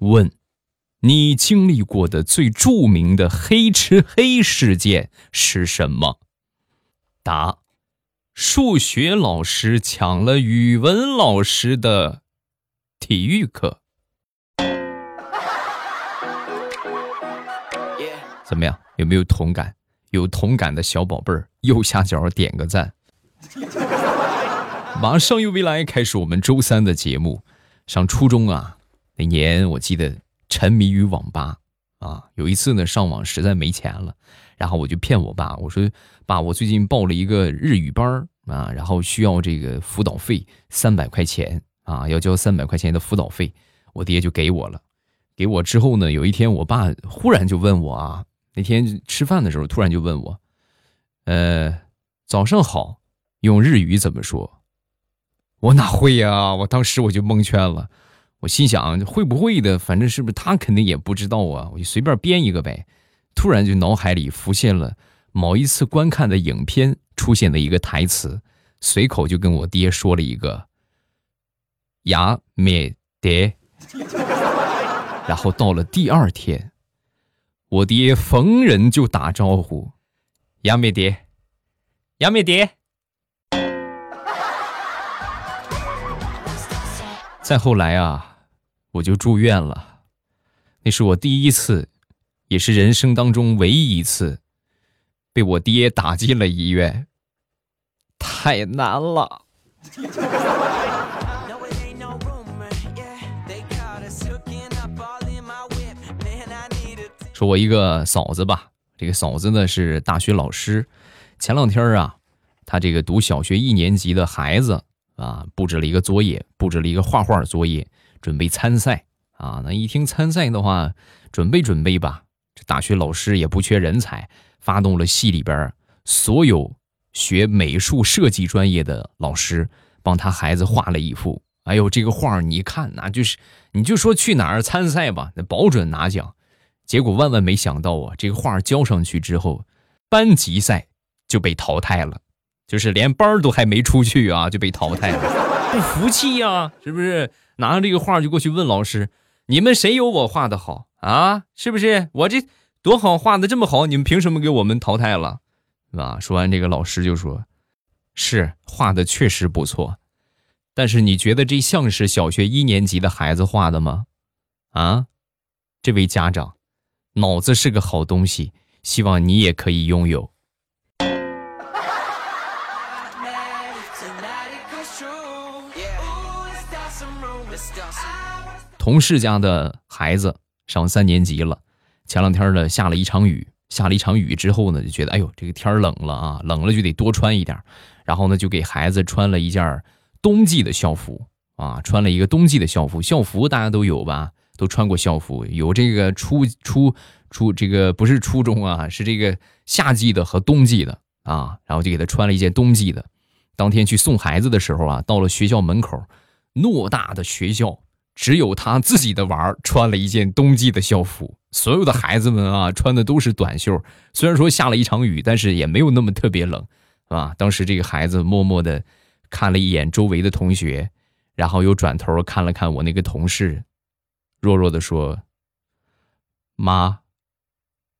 问：你经历过的最著名的黑吃黑事件是什么？答：数学老师抢了语文老师的体育课。怎么样？有没有同感？有同感的小宝贝儿，右下角点个赞。马上又未来开始我们周三的节目。上初中啊，那年我记得沉迷于网吧啊。有一次呢，上网实在没钱了，然后我就骗我爸，我说：“爸，我最近报了一个日语班啊，然后需要这个辅导费三百块钱啊，要交三百块钱的辅导费。”我爹就给我了。给我之后呢，有一天我爸忽然就问我啊。那天吃饭的时候，突然就问我：“呃，早上好，用日语怎么说？”我哪会呀？我当时我就蒙圈了，我心想会不会的，反正是不是他肯定也不知道啊，我就随便编一个呗。突然就脑海里浮现了某一次观看的影片出现的一个台词，随口就跟我爹说了一个“呀咩爹”，然后到了第二天。我爹逢人就打招呼：“杨美爹，杨美爹。”再后来啊，我就住院了。那是我第一次，也是人生当中唯一一次，被我爹打进了医院。太难了。说我一个嫂子吧，这个嫂子呢是大学老师。前两天啊，她这个读小学一年级的孩子啊，布置了一个作业，布置了一个画画作业，准备参赛啊。那一听参赛的话，准备准备吧。这大学老师也不缺人才，发动了系里边所有学美术设计专业的老师，帮他孩子画了一幅。哎呦，这个画你看，那就是你就说去哪儿参赛吧，那保准拿奖。结果万万没想到啊，这个画交上去之后，班级赛就被淘汰了，就是连班都还没出去啊，就被淘汰了，不服气呀，是不是？拿着这个画就过去问老师：“你们谁有我画的好啊？是不是？我这多好，画的这么好，你们凭什么给我们淘汰了？啊？”说完这个，老师就说：“是画的确实不错，但是你觉得这像是小学一年级的孩子画的吗？啊，这位家长。”脑子是个好东西，希望你也可以拥有。同事家的孩子上三年级了，前两天呢下了一场雨，下了一场雨之后呢，就觉得哎呦这个天冷了啊，冷了就得多穿一点，然后呢就给孩子穿了一件冬季的校服啊，穿了一个冬季的校服，校服大家都有吧？都穿过校服，有这个初初初这个不是初中啊，是这个夏季的和冬季的啊，然后就给他穿了一件冬季的。当天去送孩子的时候啊，到了学校门口，偌大的学校只有他自己的娃儿穿了一件冬季的校服，所有的孩子们啊穿的都是短袖。虽然说下了一场雨，但是也没有那么特别冷，啊。当时这个孩子默默的看了一眼周围的同学，然后又转头看了看我那个同事。弱弱的说：“妈，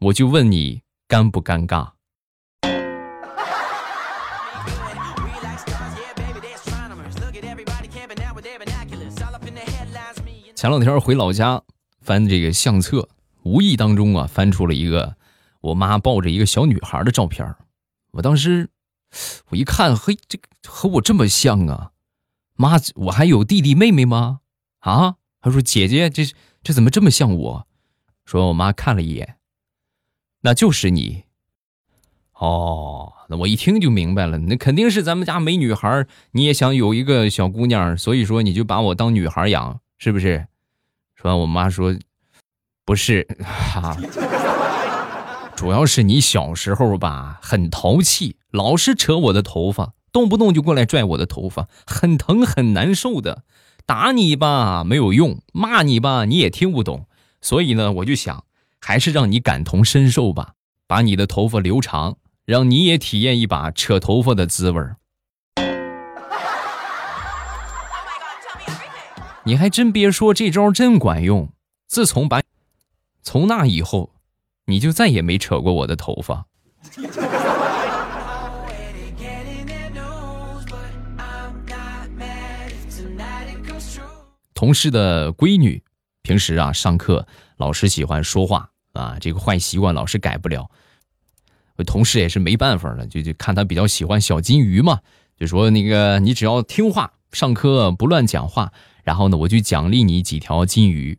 我就问你尴不尴尬？”前两天回老家翻这个相册，无意当中啊翻出了一个我妈抱着一个小女孩的照片我当时我一看，嘿，这和我这么像啊！妈，我还有弟弟妹妹吗？啊？他说：“姐姐，这这怎么这么像我？”说我妈看了一眼，那就是你。哦，那我一听就明白了，那肯定是咱们家没女孩，你也想有一个小姑娘，所以说你就把我当女孩养，是不是？说完，我妈说：“不是，哈，主要是你小时候吧，很淘气，老是扯我的头发，动不动就过来拽我的头发，很疼很难受的。”打你吧没有用，骂你吧你也听不懂，所以呢，我就想，还是让你感同身受吧，把你的头发留长，让你也体验一把扯头发的滋味儿。你还真别说，这招真管用。自从把，从那以后，你就再也没扯过我的头发。同事的闺女，平时啊上课老师喜欢说话啊，这个坏习惯老是改不了。我同事也是没办法了，就就看他比较喜欢小金鱼嘛，就说那个你只要听话，上课不乱讲话，然后呢我就奖励你几条金鱼。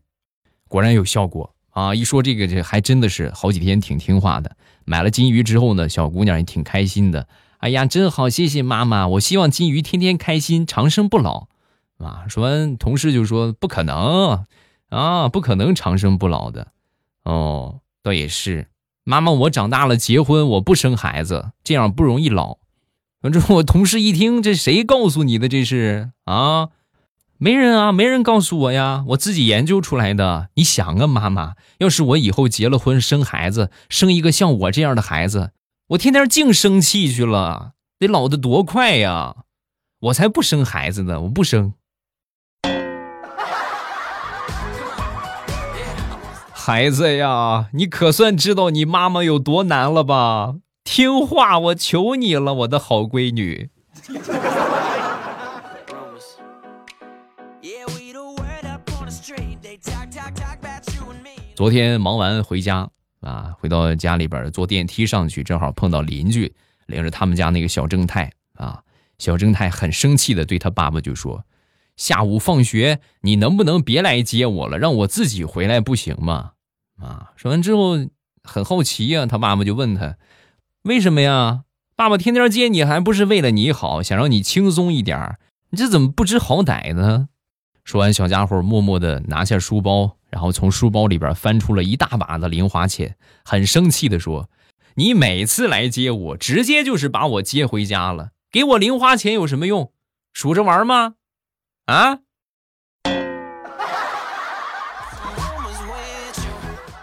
果然有效果啊！一说这个，这还真的是好几天挺听话的。买了金鱼之后呢，小姑娘也挺开心的。哎呀，真好，谢谢妈妈！我希望金鱼天天开心，长生不老。啊，说完，同事就说：“不可能啊，不可能长生不老的。”哦，倒也是，妈妈，我长大了结婚，我不生孩子，这样不容易老。反正我同事一听，这谁告诉你的？这是啊，没人啊，没人告诉我呀，我自己研究出来的。你想啊，妈妈，要是我以后结了婚，生孩子，生一个像我这样的孩子，我天天净生气去了，得老得多快呀！我才不生孩子呢，我不生。孩子呀，你可算知道你妈妈有多难了吧？听话，我求你了，我的好闺女。昨天忙完回家啊，回到家里边坐电梯上去，正好碰到邻居领着他们家那个小正太啊。小正太很生气的对他爸爸就说：“下午放学你能不能别来接我了，让我自己回来不行吗？”啊，说完之后很好奇呀，他爸爸就问他：“为什么呀？爸爸天天接你，还不是为了你好，想让你轻松一点你这怎么不知好歹呢？”说完，小家伙默默的拿下书包，然后从书包里边翻出了一大把的零花钱，很生气的说：“你每次来接我，直接就是把我接回家了，给我零花钱有什么用？数着玩吗？啊？”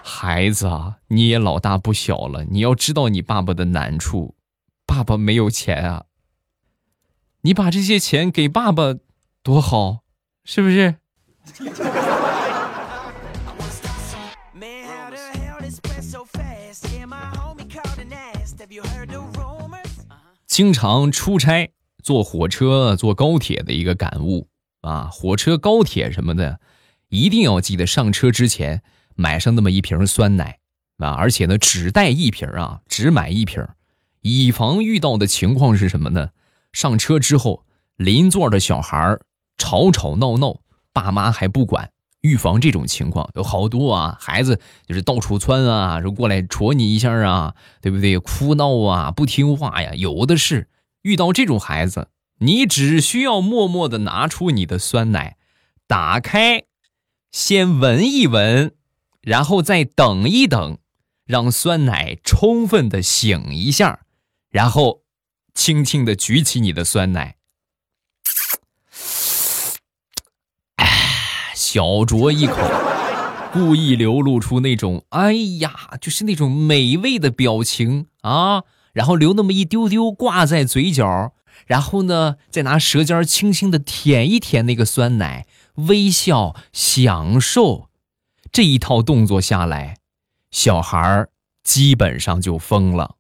孩子啊，你也老大不小了，你要知道你爸爸的难处。爸爸没有钱啊，你把这些钱给爸爸，多好，是不是？经常出差，坐火车、坐高铁的一个感悟啊，火车、高铁什么的，一定要记得上车之前。买上那么一瓶酸奶，啊，而且呢，只带一瓶啊，只买一瓶，以防遇到的情况是什么呢？上车之后，邻座的小孩吵吵闹闹，爸妈还不管，预防这种情况有好多啊，孩子就是到处窜啊，说过来戳你一下啊，对不对？哭闹啊，不听话呀，有的是。遇到这种孩子，你只需要默默的拿出你的酸奶，打开，先闻一闻。然后再等一等，让酸奶充分的醒一下，然后轻轻的举起你的酸奶，小酌一口，故意流露出那种“哎呀”，就是那种美味的表情啊，然后留那么一丢丢挂在嘴角，然后呢，再拿舌尖轻轻的舔一舔那个酸奶，微笑享受。这一套动作下来，小孩儿基本上就疯了。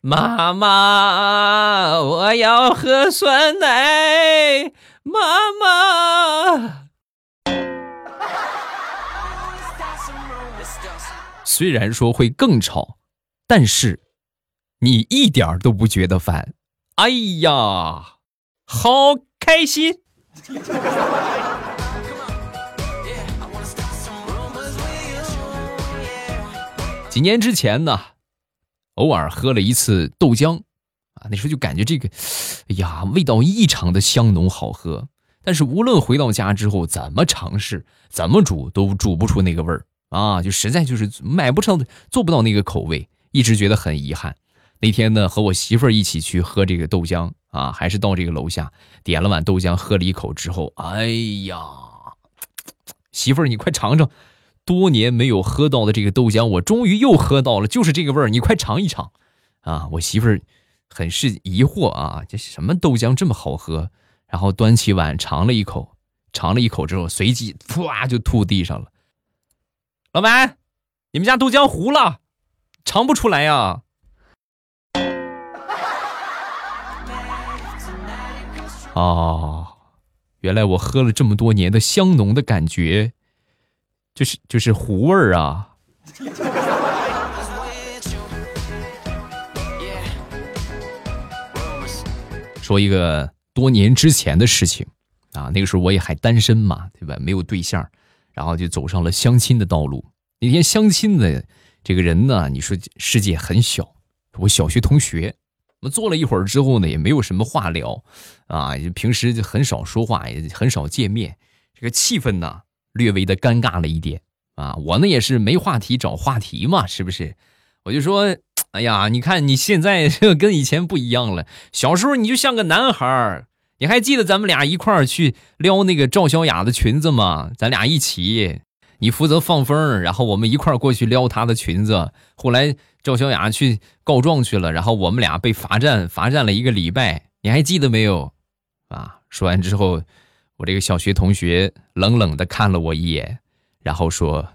妈妈，我要喝酸奶。妈妈，虽然说会更吵，但是你一点都不觉得烦。哎呀，好开心！几年之前呢，偶尔喝了一次豆浆，啊，那时候就感觉这个，哎呀，味道异常的香浓好喝。但是无论回到家之后怎么尝试，怎么煮都煮不出那个味儿啊，就实在就是买不成，做不到那个口味，一直觉得很遗憾。那天呢，和我媳妇儿一起去喝这个豆浆啊，还是到这个楼下点了碗豆浆，喝了一口之后，哎呀，媳妇儿你快尝尝。多年没有喝到的这个豆浆，我终于又喝到了，就是这个味儿，你快尝一尝，啊！我媳妇儿很是疑惑啊，这什么豆浆这么好喝？然后端起碗尝了一口，尝了一口之后，随即噗就吐地上了。老板，你们家豆浆糊了，尝不出来呀。哦，原来我喝了这么多年的香浓的感觉，就是就是糊味儿啊。说一个多年之前的事情啊，那个时候我也还单身嘛，对吧？没有对象，然后就走上了相亲的道路。那天相亲的这个人呢，你说世界很小，我小学同学。我们坐了一会儿之后呢，也没有什么话聊，啊，平时就很少说话，也很少见面，这个气氛呢略微的尴尬了一点啊。我呢也是没话题找话题嘛，是不是？我就说，哎呀，你看你现在 跟以前不一样了，小时候你就像个男孩儿，你还记得咱们俩一块儿去撩那个赵小雅的裙子吗？咱俩一起。你负责放风，然后我们一块儿过去撩她的裙子。后来赵小雅去告状去了，然后我们俩被罚站，罚站了一个礼拜。你还记得没有？啊！说完之后，我这个小学同学冷冷的看了我一眼，然后说：“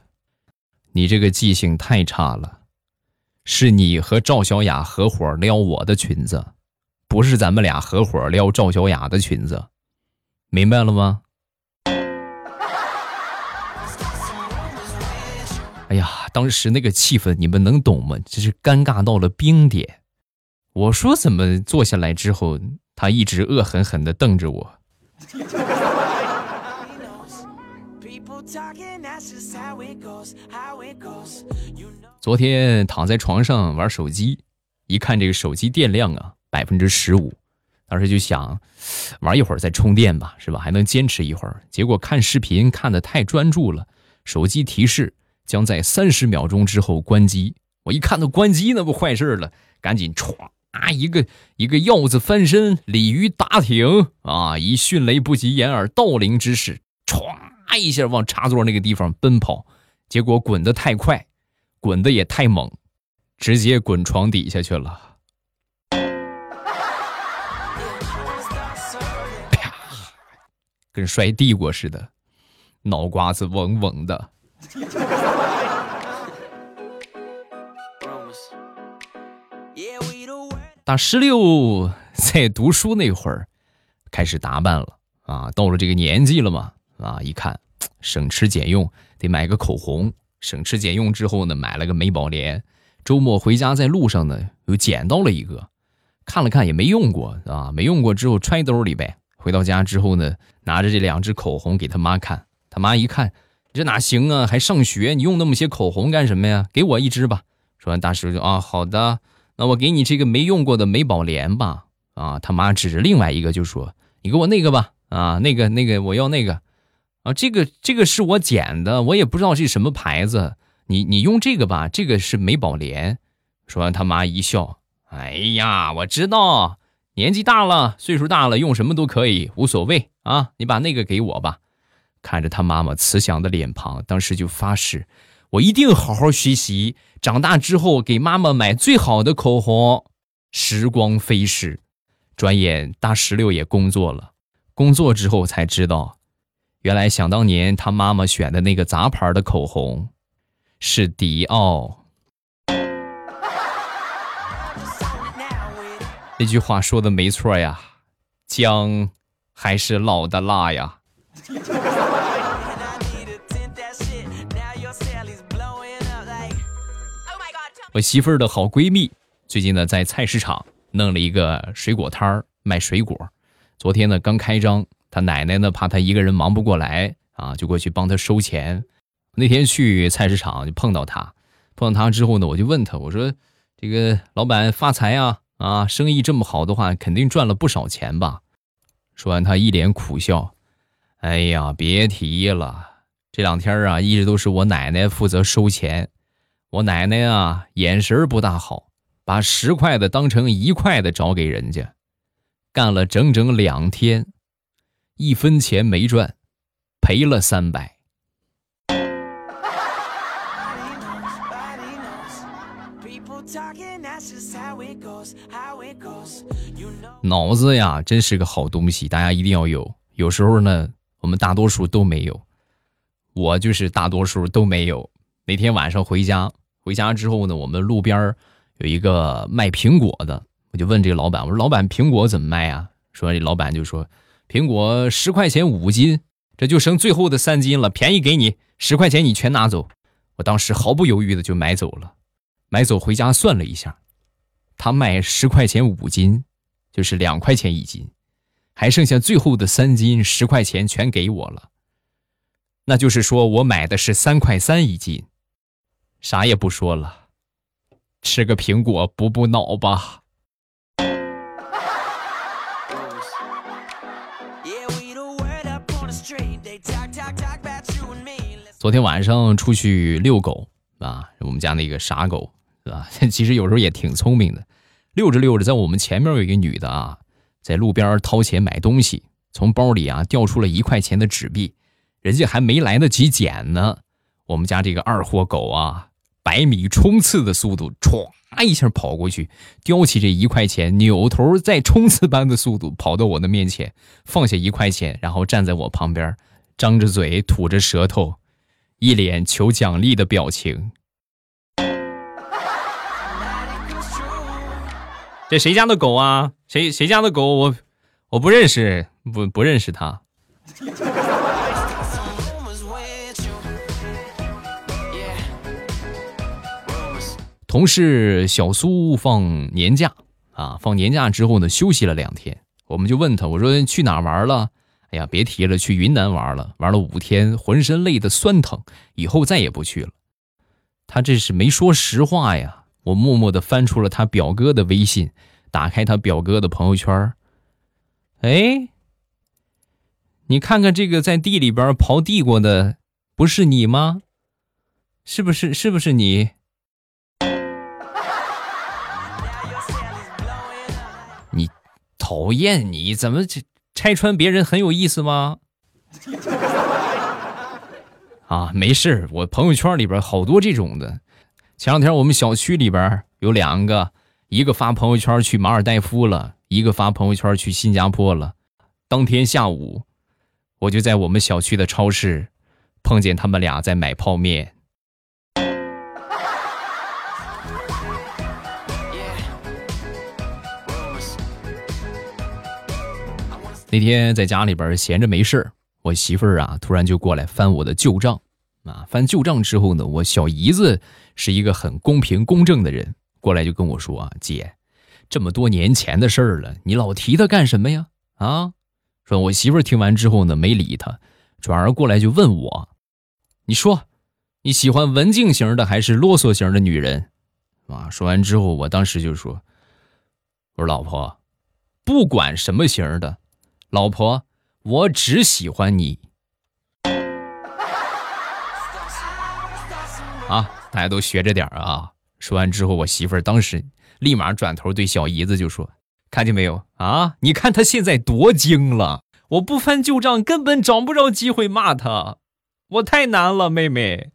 你这个记性太差了，是你和赵小雅合伙撩我的裙子，不是咱们俩合伙撩赵小雅的裙子，明白了吗？”哎呀，当时那个气氛你们能懂吗？这是尴尬到了冰点。我说怎么坐下来之后，他一直恶狠狠地瞪着我。昨天躺在床上玩手机，一看这个手机电量啊，百分之十五，当时就想玩一会儿再充电吧，是吧？还能坚持一会儿。结果看视频看的太专注了，手机提示。将在三十秒钟之后关机。我一看到关机，那不坏事了，赶紧歘啊，一个一个鹞子翻身，鲤鱼打挺啊，以迅雷不及掩耳盗铃之势，歘一下往插座那个地方奔跑。结果滚得太快，滚得也太猛，直接滚床底下去了，跟摔地瓜似的，脑瓜子嗡嗡的。大十六在读书那会儿，开始打扮了啊！到了这个年纪了嘛，啊，一看省吃俭用，得买个口红。省吃俭用之后呢，买了个美宝莲。周末回家在路上呢，又捡到了一个，看了看也没用过啊，没用过之后揣兜里呗。回到家之后呢，拿着这两支口红给他妈看，他妈一看，这哪行啊？还上学，你用那么些口红干什么呀？给我一支吧。说完，大师就啊，好的。那我给你这个没用过的美宝莲吧，啊，他妈指着另外一个就说：“你给我那个吧，啊，那个那个我要那个，啊，这个这个是我捡的，我也不知道是什么牌子，你你用这个吧，这个是美宝莲。”说完，他妈一笑：“哎呀，我知道，年纪大了，岁数大了，用什么都可以，无所谓啊，你把那个给我吧。”看着他妈妈慈祥的脸庞，当时就发誓。我一定好好学习，长大之后给妈妈买最好的口红。时光飞逝，转眼大石榴也工作了。工作之后才知道，原来想当年他妈妈选的那个杂牌的口红是迪奥。这句话说的没错呀，姜还是老的辣呀。我媳妇儿的好闺蜜最近呢，在菜市场弄了一个水果摊儿卖水果。昨天呢刚开张，她奶奶呢怕她一个人忙不过来啊，就过去帮她收钱。那天去菜市场就碰到她，碰到她之后呢，我就问她，我说：“这个老板发财呀？啊，生意这么好的话，肯定赚了不少钱吧？”说完，他一脸苦笑：“哎呀，别提了，这两天啊，一直都是我奶奶负责收钱。”我奶奶啊，眼神不大好，把十块的当成一块的找给人家，干了整整两天，一分钱没赚，赔了三百。脑子呀，真是个好东西，大家一定要有。有时候呢，我们大多数都没有，我就是大多数都没有。那天晚上回家，回家之后呢，我们路边有一个卖苹果的，我就问这个老板，我说老板苹果怎么卖啊？说这老板就说苹果十块钱五斤，这就剩最后的三斤了，便宜给你十块钱，你全拿走。我当时毫不犹豫的就买走了，买走回家算了一下，他卖十块钱五斤，就是两块钱一斤。还剩下最后的三斤，十块钱全给我了。那就是说我买的是三块三一斤，啥也不说了，吃个苹果补补脑吧。昨天晚上出去遛狗啊，我们家那个傻狗是吧？其实有时候也挺聪明的，遛着遛着，在我们前面有一个女的啊。在路边掏钱买东西，从包里啊掉出了一块钱的纸币，人家还没来得及捡呢，我们家这个二货狗啊，百米冲刺的速度，歘一下跑过去，叼起这一块钱，扭头再冲刺般的速度跑到我的面前，放下一块钱，然后站在我旁边，张着嘴吐着舌头，一脸求奖励的表情。这谁家的狗啊？谁谁家的狗？我我不认识，不不认识他。同事小苏放年假啊，放年假之后呢，休息了两天，我们就问他，我说去哪玩了？哎呀，别提了，去云南玩了，玩了五天，浑身累得酸疼，以后再也不去了。他这是没说实话呀。我默默的翻出了他表哥的微信，打开他表哥的朋友圈哎，你看看这个在地里边刨地过的，不是你吗？是不是？是不是你？你讨厌你怎么拆穿别人很有意思吗？啊，没事我朋友圈里边好多这种的。前两天我们小区里边有两个，一个发朋友圈去马尔代夫了，一个发朋友圈去新加坡了。当天下午，我就在我们小区的超市碰见他们俩在买泡面。那天在家里边闲着没事儿我媳妇儿啊突然就过来翻我的旧账。啊，翻旧账之后呢，我小姨子是一个很公平公正的人，过来就跟我说啊，姐，这么多年前的事儿了，你老提他干什么呀？啊，说我媳妇听完之后呢，没理他，转而过来就问我，你说你喜欢文静型的还是啰嗦型的女人？啊，说完之后，我当时就说，我说老婆，不管什么型的，老婆，我只喜欢你。啊，大家都学着点啊！说完之后，我媳妇儿当时立马转头对小姨子就说：“看见没有啊？你看他现在多精了！我不翻旧账，根本找不着机会骂他，我太难了，妹妹。”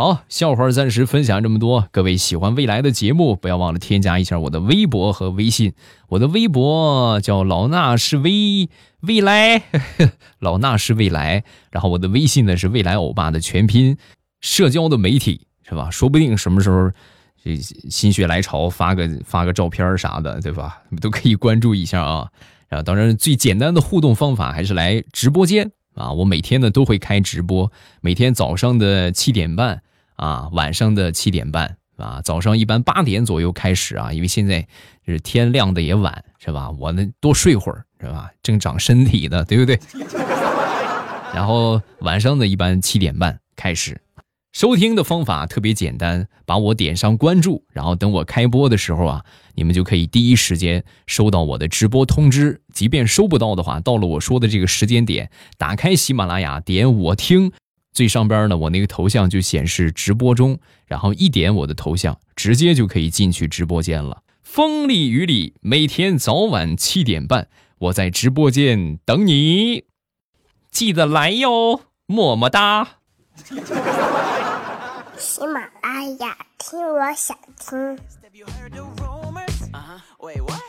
好，笑话暂时分享这么多。各位喜欢未来的节目，不要忘了添加一下我的微博和微信。我的微博叫老衲是未未来，老衲是未来。然后我的微信呢是未来欧巴的全拼。社交的媒体是吧？说不定什么时候这心血来潮发个发个照片啥的，对吧？都可以关注一下啊。然后当然最简单的互动方法还是来直播间啊。我每天呢都会开直播，每天早上的七点半。啊，晚上的七点半啊，早上一般八点左右开始啊，因为现在是天亮的也晚，是吧？我呢多睡会儿，是吧？正长身体呢，对不对？然后晚上呢，一般七点半开始。收听的方法特别简单，把我点上关注，然后等我开播的时候啊，你们就可以第一时间收到我的直播通知。即便收不到的话，到了我说的这个时间点，打开喜马拉雅，点我听。最上边呢，我那个头像就显示直播中，然后一点我的头像，直接就可以进去直播间了。风里雨里，每天早晚七点半，我在直播间等你，记得来哟，么么哒。喜马拉雅，听我想听。Wait, what?